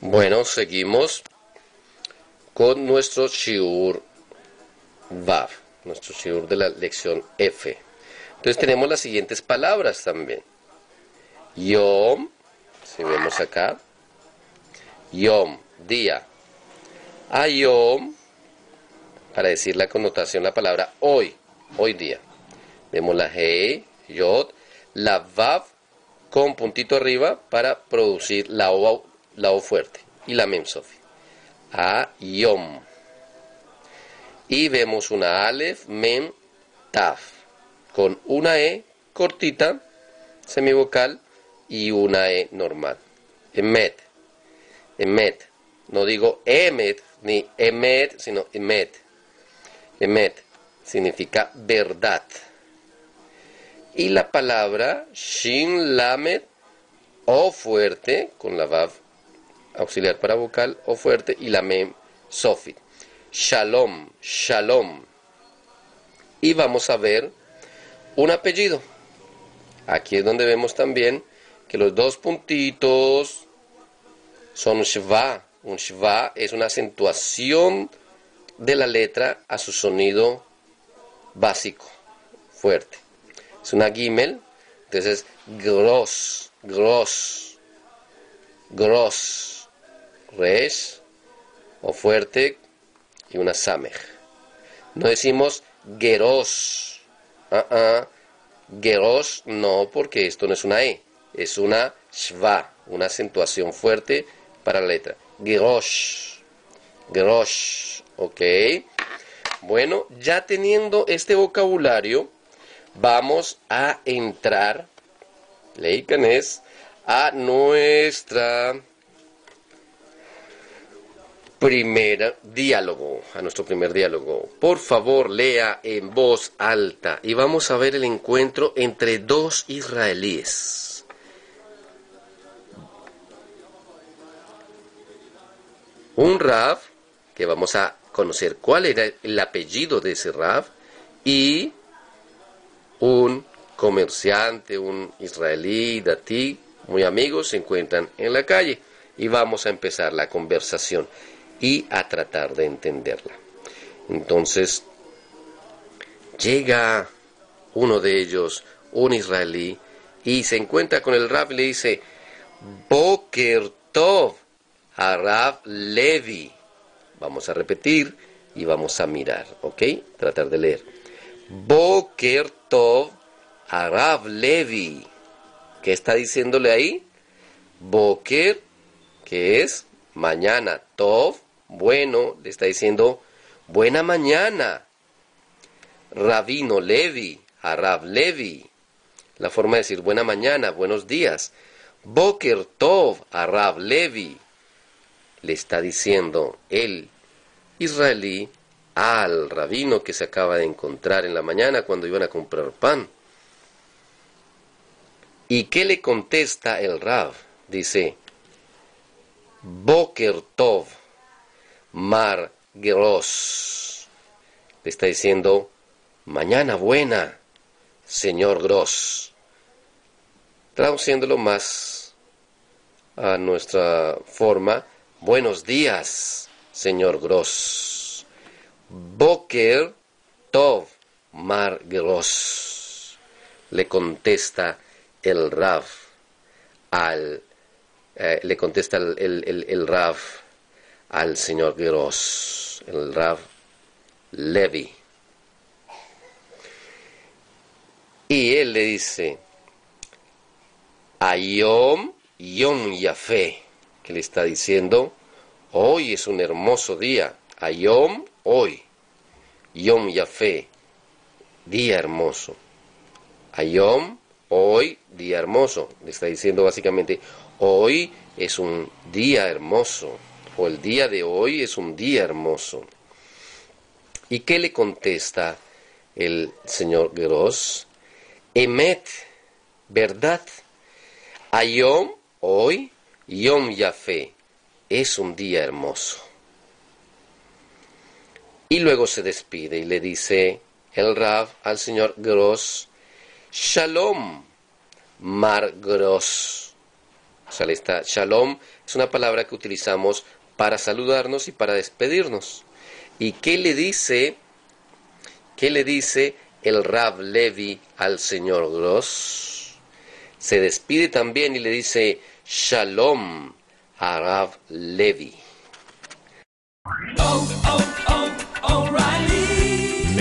Bueno, seguimos con nuestro shiur Vav, nuestro shiur de la lección F. Entonces tenemos las siguientes palabras también. Yom, si vemos acá, Yom, día. Ayom, para decir la connotación, la palabra hoy, hoy día. Vemos la He, Yod, la Vav con puntito arriba para producir la O, la o fuerte y la Mem Sofi. Ayom. Y vemos una Aleph, Mem, Taf, con una E cortita, semivocal, y una E normal. Emet. Emet. No digo Emet ni Emet, sino Emet. Emet significa verdad. Y la palabra Shin Lamed o fuerte, con la Vav auxiliar para vocal, o fuerte, y la Mem Sofit. Shalom, Shalom. Y vamos a ver un apellido. Aquí es donde vemos también que los dos puntitos son Shva. Un Shva es una acentuación de la letra a su sonido básico, fuerte. Es una Gimel, entonces gros, gros, gros, res o fuerte y una samej. No decimos geros, uh geros no, porque esto no es una E, es una shva, una acentuación fuerte para la letra. Gerosh, gerosh, ok. Bueno, ya teniendo este vocabulario, vamos a entrar, Leicanes, a nuestra primer diálogo, a nuestro primer diálogo. Por favor, lea en voz alta y vamos a ver el encuentro entre dos israelíes. Un Rav, que vamos a conocer cuál era el apellido de ese Rav, y un comerciante, un israelí, datí, muy amigos, se encuentran en la calle y vamos a empezar la conversación y a tratar de entenderla. Entonces, llega uno de ellos, un israelí, y se encuentra con el Rab y le dice, Boker Tov, a Rav Levi. Vamos a repetir y vamos a mirar, ¿ok? Tratar de leer. Boker Tov, a Rav Levi. ¿Qué está diciéndole ahí? Boker, que es mañana. Tov, bueno, le está diciendo buena mañana. Rabino Levi, a Rav Levi. La forma de decir buena mañana, buenos días. Boker Tov, a Rav Levi. Le está diciendo el israelí al rabino que se acaba de encontrar en la mañana cuando iban a comprar pan. ¿Y qué le contesta el Rav? Dice, Boker Tov, Mar Gross. Le está diciendo, mañana buena, señor Gross. Traduciéndolo más a nuestra forma, buenos días, señor Gross. Boker Tov, Mar Gross. Le contesta el Rav al eh, le contesta el, el, el, Rav al señor Gross, el Rav Levi. Y él le dice, Ayom Yom Yafé, que le está diciendo, hoy es un hermoso día, Ayom, hoy, Yom Yafé, día hermoso. Ayom, hoy, día hermoso. Le está diciendo básicamente, hoy es un día hermoso, o el día de hoy es un día hermoso. ¿Y qué le contesta el señor Gross? Emet, verdad. Ayom, hoy, Yom Yafé, es un día hermoso. Y luego se despide y le dice el Rav al señor Gross, Shalom, Mar Gross. O sea, está Shalom es una palabra que utilizamos para saludarnos y para despedirnos. ¿Y qué le dice? ¿Qué le dice el Rav Levi al señor Gross? Se despide también y le dice Shalom a Rav Levi. Oh, oh, oh,